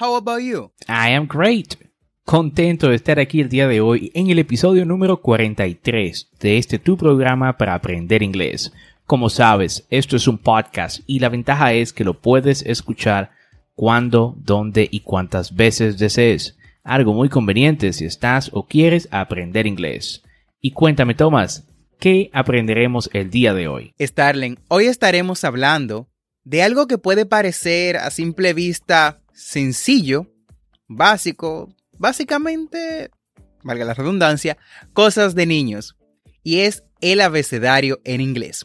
How about you? I am great. Contento de estar aquí el día de hoy en el episodio número 43 de este tu programa para aprender inglés. Como sabes, esto es un podcast y la ventaja es que lo puedes escuchar cuando, dónde y cuántas veces desees. Algo muy conveniente si estás o quieres aprender inglés. Y cuéntame, Thomas, ¿qué aprenderemos el día de hoy? Starling, hoy estaremos hablando de algo que puede parecer a simple vista sencillo, básico, básicamente, valga la redundancia, cosas de niños, y es el abecedario en inglés.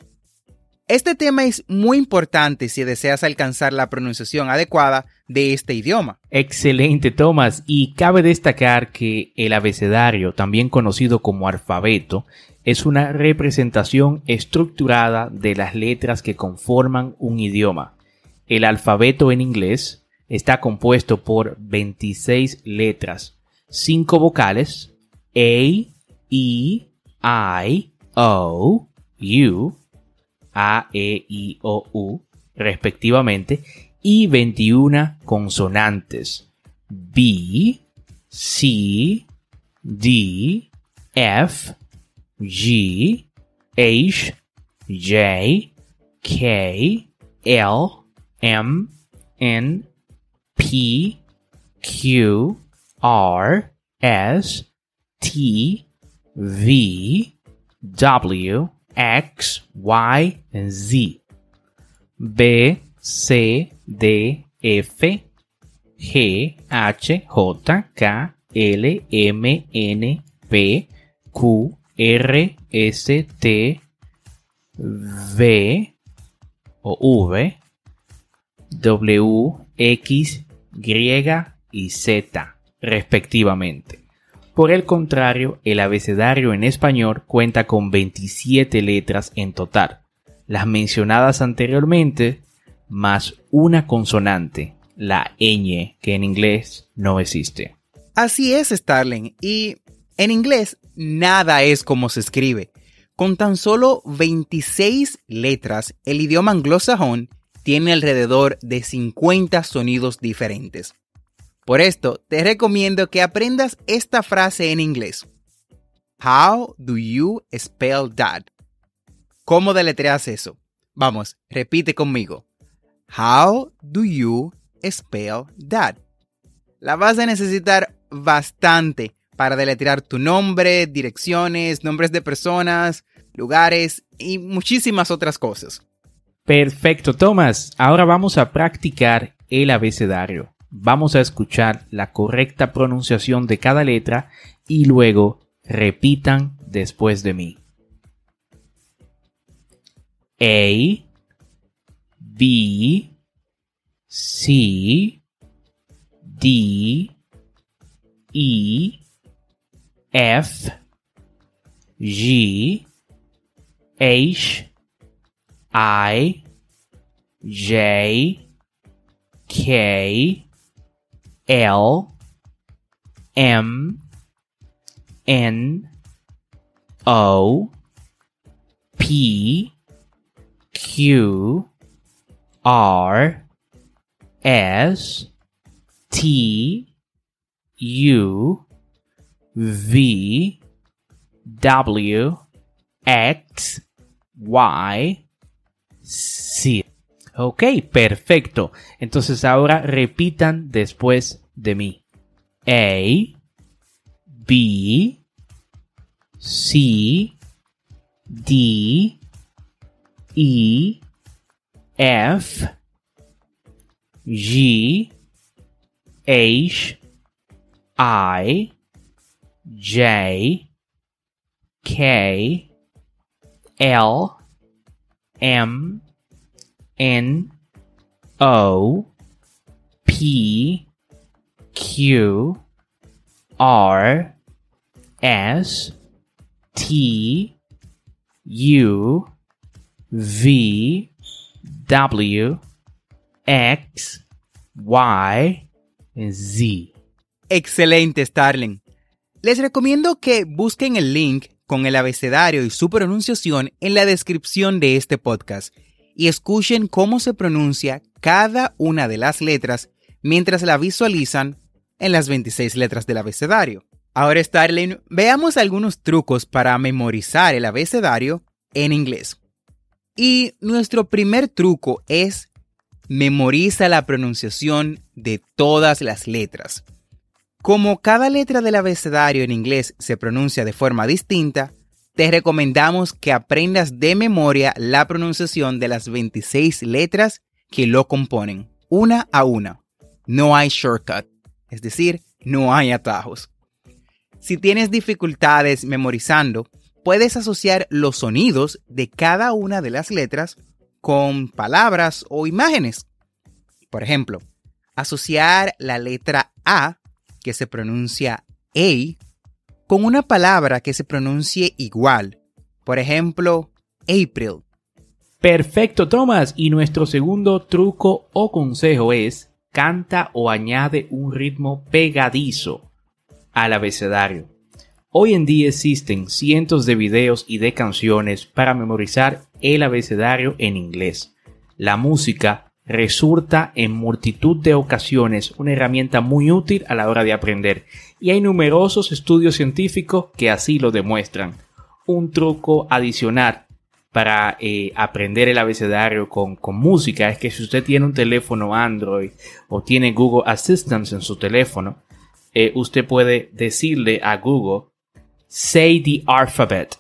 Este tema es muy importante si deseas alcanzar la pronunciación adecuada de este idioma. Excelente, Thomas. Y cabe destacar que el abecedario, también conocido como alfabeto, es una representación estructurada de las letras que conforman un idioma. El alfabeto en inglés está compuesto por 26 letras, 5 vocales, A, E, I, O, U, A, E, I, O, U, respectivamente, y 21 consonantes, B, C, D, F, G, H, J, K, L, M, N, Q, R, S, T, V, W, X, Y, Z. B, C, D, F, G, H, J, K, L, M, N, P, Q, R, S, T, V o V, W, X, Y y Z, respectivamente. Por el contrario, el abecedario en español cuenta con 27 letras en total, las mencionadas anteriormente, más una consonante, la ñ, que en inglés no existe. Así es, Starling, y en inglés nada es como se escribe. Con tan solo 26 letras, el idioma anglosajón tiene alrededor de 50 sonidos diferentes. Por esto, te recomiendo que aprendas esta frase en inglés. How do you spell that? ¿Cómo deletreas eso? Vamos, repite conmigo. How do you spell that? La vas a necesitar bastante para deletrear tu nombre, direcciones, nombres de personas, lugares y muchísimas otras cosas. Perfecto, Thomas. Ahora vamos a practicar el abecedario. Vamos a escuchar la correcta pronunciación de cada letra y luego repitan después de mí. A, B, C, D, E, F, G, H, I, J, K, L, M, N, O, P, Q R S T U V W X Y Z. Ok, perfecto. Entonces ahora repitan después de mí. A, B, C, D, E, F, G, H, I, J, K, L, M, N, O, P, Q, R, S, T, U, V, W, X, Y, Z. Excelente, Starling. Les recomiendo que busquen el link con el abecedario y su pronunciación en la descripción de este podcast y escuchen cómo se pronuncia cada una de las letras mientras la visualizan en las 26 letras del abecedario. Ahora, Starling, veamos algunos trucos para memorizar el abecedario en inglés. Y nuestro primer truco es memoriza la pronunciación de todas las letras. Como cada letra del abecedario en inglés se pronuncia de forma distinta, te recomendamos que aprendas de memoria la pronunciación de las 26 letras que lo componen, una a una. No hay shortcut, es decir, no hay atajos. Si tienes dificultades memorizando, puedes asociar los sonidos de cada una de las letras con palabras o imágenes. Por ejemplo, asociar la letra A, que se pronuncia A, con una palabra que se pronuncie igual. Por ejemplo, April. Perfecto, Thomas. Y nuestro segundo truco o consejo es canta o añade un ritmo pegadizo al abecedario. Hoy en día existen cientos de videos y de canciones para memorizar el abecedario en inglés. La música resulta en multitud de ocasiones una herramienta muy útil a la hora de aprender y hay numerosos estudios científicos que así lo demuestran. Un truco adicional para eh, aprender el abecedario con, con, música es que si usted tiene un teléfono Android o tiene Google Assistant en su teléfono, eh, usted puede decirle a Google, say the alphabet.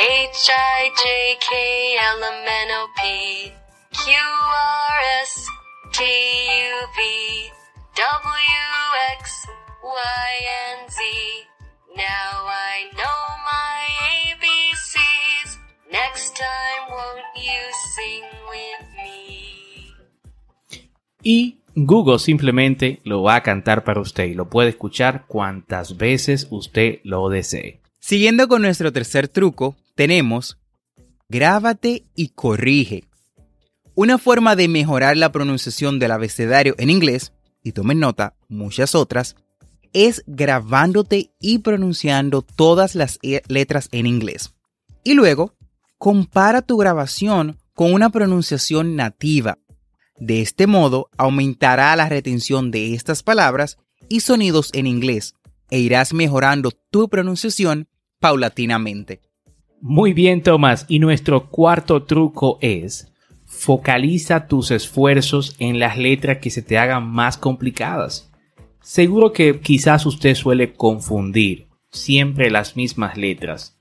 H, I, J, K, L, M, N, O, P, Q, R, S, T, U, V, W, X, Y, and Z. Now I know my ABCs. Next time, won't you sing with me? Y Google simplemente lo va a cantar para usted y lo puede escuchar cuantas veces usted lo desee. Siguiendo con nuestro tercer truco, tenemos grábate y corrige. Una forma de mejorar la pronunciación del abecedario en inglés, y tomen nota, muchas otras, es grabándote y pronunciando todas las e- letras en inglés. Y luego, compara tu grabación con una pronunciación nativa. De este modo, aumentará la retención de estas palabras y sonidos en inglés e irás mejorando tu pronunciación paulatinamente. Muy bien, Tomás. Y nuestro cuarto truco es focaliza tus esfuerzos en las letras que se te hagan más complicadas. Seguro que quizás usted suele confundir siempre las mismas letras.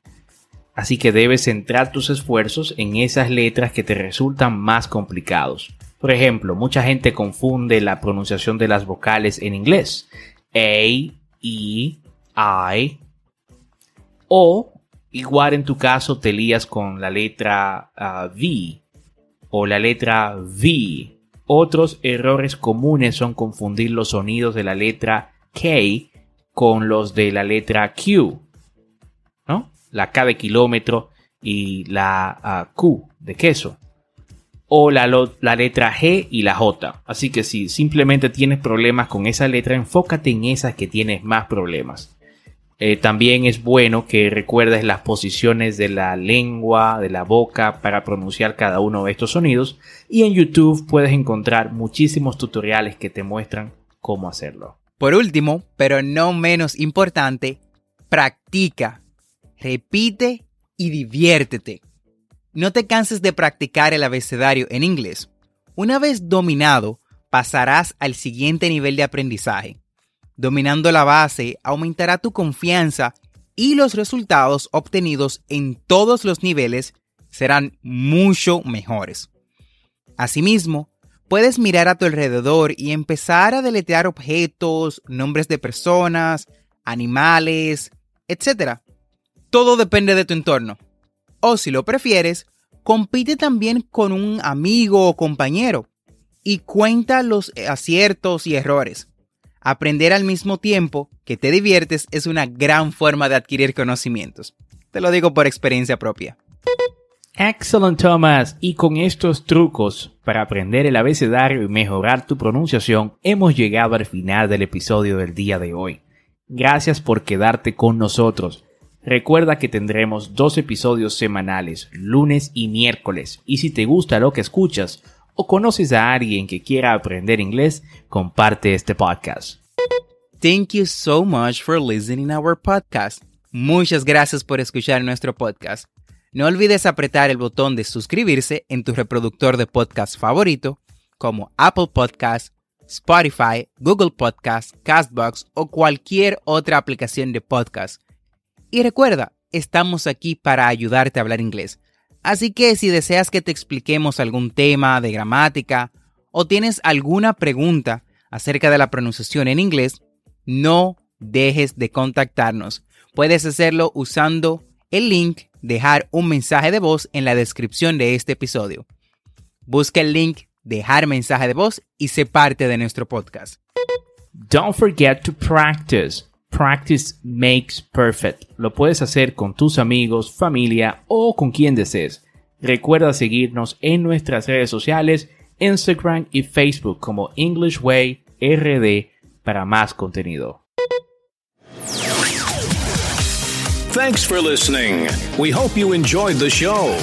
Así que debes centrar tus esfuerzos en esas letras que te resultan más complicados. Por ejemplo, mucha gente confunde la pronunciación de las vocales en inglés. A, E, I. O, igual en tu caso, te lías con la letra ah, V o la letra V. Otros errores comunes son confundir los sonidos de la letra K con los de la letra Q. ¿No? La K de kilómetro y la ah, Q de queso. O la, la letra G y la J. Así que si simplemente tienes problemas con esa letra, enfócate en esas que tienes más problemas. Eh, también es bueno que recuerdes las posiciones de la lengua, de la boca para pronunciar cada uno de estos sonidos y en YouTube puedes encontrar muchísimos tutoriales que te muestran cómo hacerlo. Por último, pero no menos importante, practica, repite y diviértete. No te canses de practicar el abecedario en inglés. Una vez dominado, pasarás al siguiente nivel de aprendizaje. Dominando la base, aumentará tu confianza y los resultados obtenidos en todos los niveles serán mucho mejores. Asimismo, puedes mirar a tu alrededor y empezar a deletear objetos, nombres de personas, animales, etc. Todo depende de tu entorno. O si lo prefieres, compite también con un amigo o compañero y cuenta los aciertos y errores. Aprender al mismo tiempo que te diviertes es una gran forma de adquirir conocimientos. Te lo digo por experiencia propia. Excellent Thomas, y con estos trucos para aprender el abecedario y mejorar tu pronunciación, hemos llegado al final del episodio del día de hoy. Gracias por quedarte con nosotros. Recuerda que tendremos dos episodios semanales, lunes y miércoles, y si te gusta lo que escuchas, o conoces a alguien que quiera aprender inglés, comparte este podcast. Thank you so much for listening our podcast. Muchas gracias por escuchar nuestro podcast. No olvides apretar el botón de suscribirse en tu reproductor de podcast favorito, como Apple Podcast, Spotify, Google Podcast, Castbox o cualquier otra aplicación de podcast. Y recuerda, estamos aquí para ayudarte a hablar inglés. Así que si deseas que te expliquemos algún tema de gramática o tienes alguna pregunta acerca de la pronunciación en inglés, no dejes de contactarnos. Puedes hacerlo usando el link dejar un mensaje de voz en la descripción de este episodio. Busca el link dejar mensaje de voz y sé parte de nuestro podcast. Don't forget to practice. Practice makes perfect. Lo puedes hacer con tus amigos, familia o con quien desees. Recuerda seguirnos en nuestras redes sociales, Instagram y Facebook como English Way RD para más contenido. Thanks for listening. We hope you enjoyed the show.